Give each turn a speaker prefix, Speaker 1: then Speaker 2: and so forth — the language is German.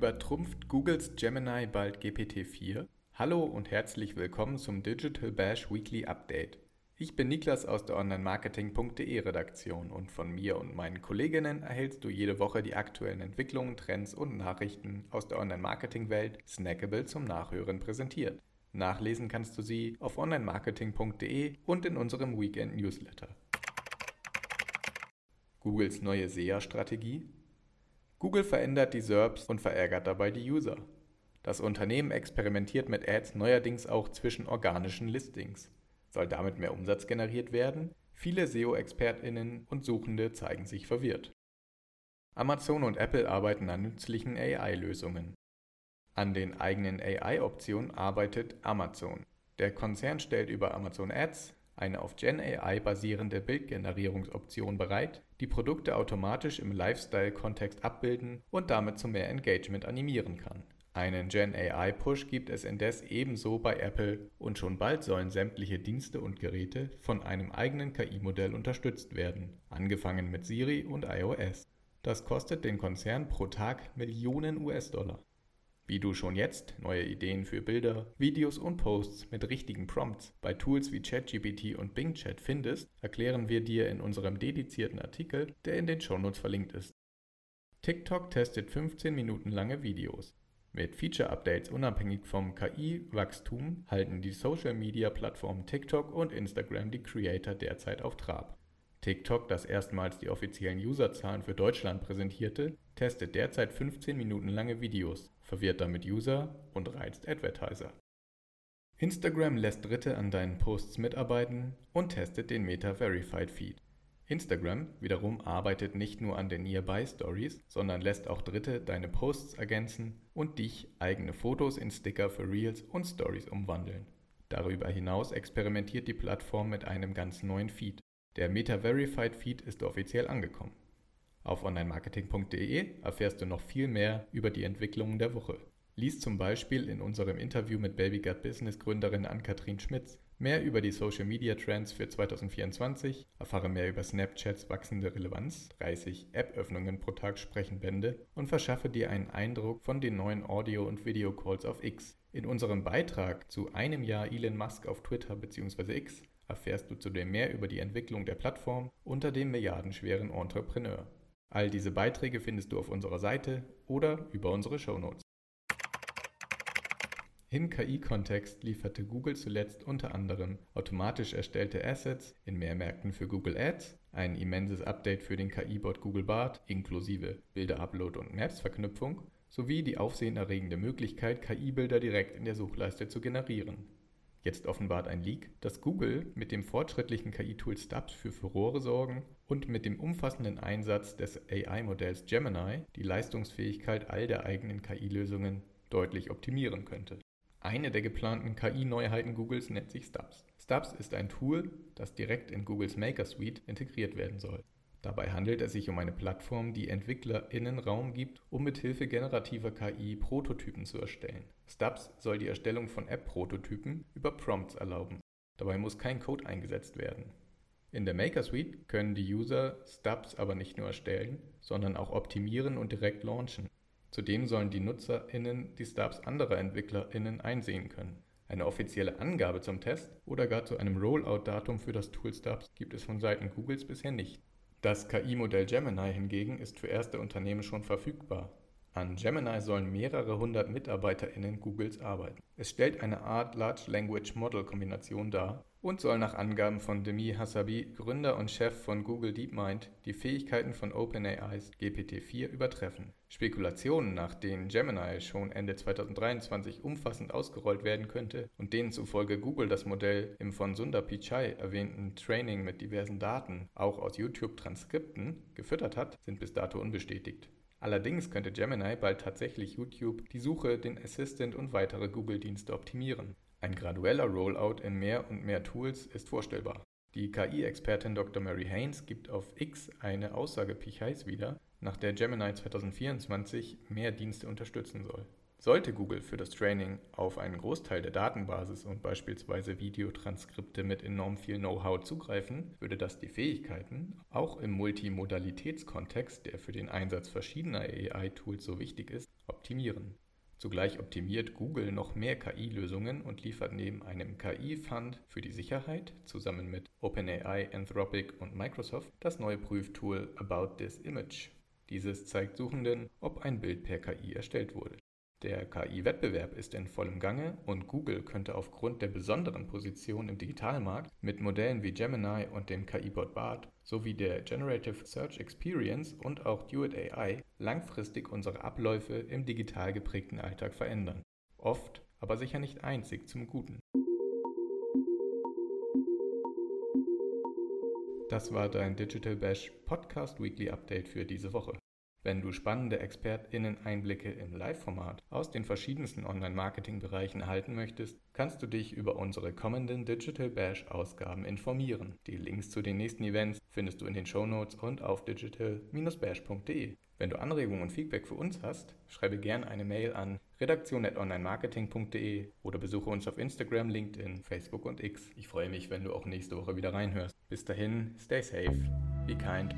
Speaker 1: Übertrumpft Googles Gemini bald GPT-4? Hallo und herzlich willkommen zum Digital Bash Weekly Update. Ich bin Niklas aus der Online-Marketing.de Redaktion und von mir und meinen Kolleginnen erhältst du jede Woche die aktuellen Entwicklungen, Trends und Nachrichten aus der Online-Marketing-Welt snackable zum Nachhören präsentiert. Nachlesen kannst du sie auf online-marketing.de und in unserem Weekend Newsletter. Googles neue SEA-Strategie Google verändert die SERPs und verärgert dabei die User. Das Unternehmen experimentiert mit Ads neuerdings auch zwischen organischen Listings. Soll damit mehr Umsatz generiert werden? Viele SEO-ExpertInnen und Suchende zeigen sich verwirrt. Amazon und Apple arbeiten an nützlichen AI-Lösungen. An den eigenen AI-Optionen arbeitet Amazon. Der Konzern stellt über Amazon Ads eine auf Gen AI basierende Bildgenerierungsoption bereit, die Produkte automatisch im Lifestyle-Kontext abbilden und damit zu mehr Engagement animieren kann. Einen Gen AI Push gibt es indes ebenso bei Apple und schon bald sollen sämtliche Dienste und Geräte von einem eigenen KI-Modell unterstützt werden, angefangen mit Siri und iOS. Das kostet den Konzern pro Tag Millionen US-Dollar. Wie du schon jetzt neue Ideen für Bilder, Videos und Posts mit richtigen Prompts bei Tools wie ChatGPT und Bing Chat findest, erklären wir dir in unserem dedizierten Artikel, der in den Shownotes verlinkt ist. TikTok testet 15 Minuten lange Videos. Mit Feature-Updates unabhängig vom KI-Wachstum halten die Social-Media-Plattformen TikTok und Instagram die Creator derzeit auf Trab. TikTok, das erstmals die offiziellen Userzahlen für Deutschland präsentierte, testet derzeit 15 Minuten lange Videos, verwirrt damit User und reizt Advertiser. Instagram lässt Dritte an deinen Posts mitarbeiten und testet den Meta Verified Feed. Instagram wiederum arbeitet nicht nur an den Nearby Stories, sondern lässt auch Dritte deine Posts ergänzen und dich eigene Fotos in Sticker für Reels und Stories umwandeln. Darüber hinaus experimentiert die Plattform mit einem ganz neuen Feed. Der Meta-Verified Feed ist offiziell angekommen. Auf onlinemarketing.de erfährst du noch viel mehr über die Entwicklungen der Woche. Lies zum Beispiel in unserem Interview mit Babygut Business Gründerin Ann-Kathrin Schmitz mehr über die Social Media Trends für 2024, erfahre mehr über Snapchats wachsende Relevanz, 30 App-Öffnungen pro Tag sprechen Bände und verschaffe dir einen Eindruck von den neuen Audio- und Video-Calls auf X. In unserem Beitrag zu einem Jahr Elon Musk auf Twitter bzw. X erfährst du zudem mehr über die Entwicklung der Plattform unter dem milliardenschweren Entrepreneur. All diese Beiträge findest du auf unserer Seite oder über unsere Shownotes. Im KI-Kontext lieferte Google zuletzt unter anderem automatisch erstellte Assets in Mehrmärkten für Google Ads, ein immenses Update für den KI-Bot Google Bart inklusive Bilder-Upload und Maps-Verknüpfung sowie die aufsehenerregende Möglichkeit, KI-Bilder direkt in der Suchleiste zu generieren. Jetzt offenbart ein Leak, dass Google mit dem fortschrittlichen KI-Tool Stubbs für Furore sorgen und mit dem umfassenden Einsatz des AI-Modells Gemini die Leistungsfähigkeit all der eigenen KI-Lösungen deutlich optimieren könnte. Eine der geplanten KI-Neuheiten Googles nennt sich Stubbs. Stubbs ist ein Tool, das direkt in Googles Maker Suite integriert werden soll. Dabei handelt es sich um eine Plattform, die EntwicklerInnen Raum gibt, um mit Hilfe generativer KI Prototypen zu erstellen. Stubbs soll die Erstellung von App-Prototypen über Prompts erlauben. Dabei muss kein Code eingesetzt werden. In der Maker Suite können die User Stubs aber nicht nur erstellen, sondern auch optimieren und direkt launchen. Zudem sollen die NutzerInnen die Stubs anderer EntwicklerInnen einsehen können. Eine offizielle Angabe zum Test oder gar zu einem Rollout-Datum für das Tool Stubs gibt es von Seiten Googles bisher nicht. Das KI-Modell Gemini hingegen ist für erste Unternehmen schon verfügbar. An Gemini sollen mehrere hundert MitarbeiterInnen Googles arbeiten. Es stellt eine Art Large Language Model Kombination dar und soll nach Angaben von Demi Hassabi, Gründer und Chef von Google DeepMind, die Fähigkeiten von OpenAIs GPT-4 übertreffen. Spekulationen, nach denen Gemini schon Ende 2023 umfassend ausgerollt werden könnte und denen zufolge Google das Modell im von Sundar Pichai erwähnten Training mit diversen Daten, auch aus YouTube-Transkripten, gefüttert hat, sind bis dato unbestätigt. Allerdings könnte Gemini bald tatsächlich YouTube, die Suche, den Assistant und weitere Google-Dienste optimieren. Ein gradueller Rollout in mehr und mehr Tools ist vorstellbar. Die KI-Expertin Dr. Mary Haynes gibt auf X eine Aussage Pichais wieder, nach der Gemini 2024 mehr Dienste unterstützen soll. Sollte Google für das Training auf einen Großteil der Datenbasis und beispielsweise Videotranskripte mit enorm viel Know-how zugreifen, würde das die Fähigkeiten, auch im Multimodalitätskontext, der für den Einsatz verschiedener AI-Tools so wichtig ist, optimieren. Zugleich optimiert Google noch mehr KI-Lösungen und liefert neben einem KI-Fund für die Sicherheit zusammen mit OpenAI, Anthropic und Microsoft das neue Prüftool About This Image. Dieses zeigt Suchenden, ob ein Bild per KI erstellt wurde. Der KI-Wettbewerb ist in vollem Gange und Google könnte aufgrund der besonderen Position im Digitalmarkt mit Modellen wie Gemini und dem KI-Bot Bart sowie der Generative Search Experience und auch Duet AI langfristig unsere Abläufe im digital geprägten Alltag verändern. Oft, aber sicher nicht einzig zum Guten. Das war dein Digital Bash Podcast Weekly Update für diese Woche. Wenn du spannende ExpertInnen-Einblicke im Live-Format aus den verschiedensten Online-Marketing-Bereichen erhalten möchtest, kannst du dich über unsere kommenden Digital Bash-Ausgaben informieren. Die Links zu den nächsten Events findest du in den Shownotes und auf digital-bash.de. Wenn du Anregungen und Feedback für uns hast, schreibe gerne eine Mail an redaktion.onlinemarketing.de oder besuche uns auf Instagram, LinkedIn, Facebook und X. Ich freue mich, wenn du auch nächste Woche wieder reinhörst. Bis dahin, stay safe, be kind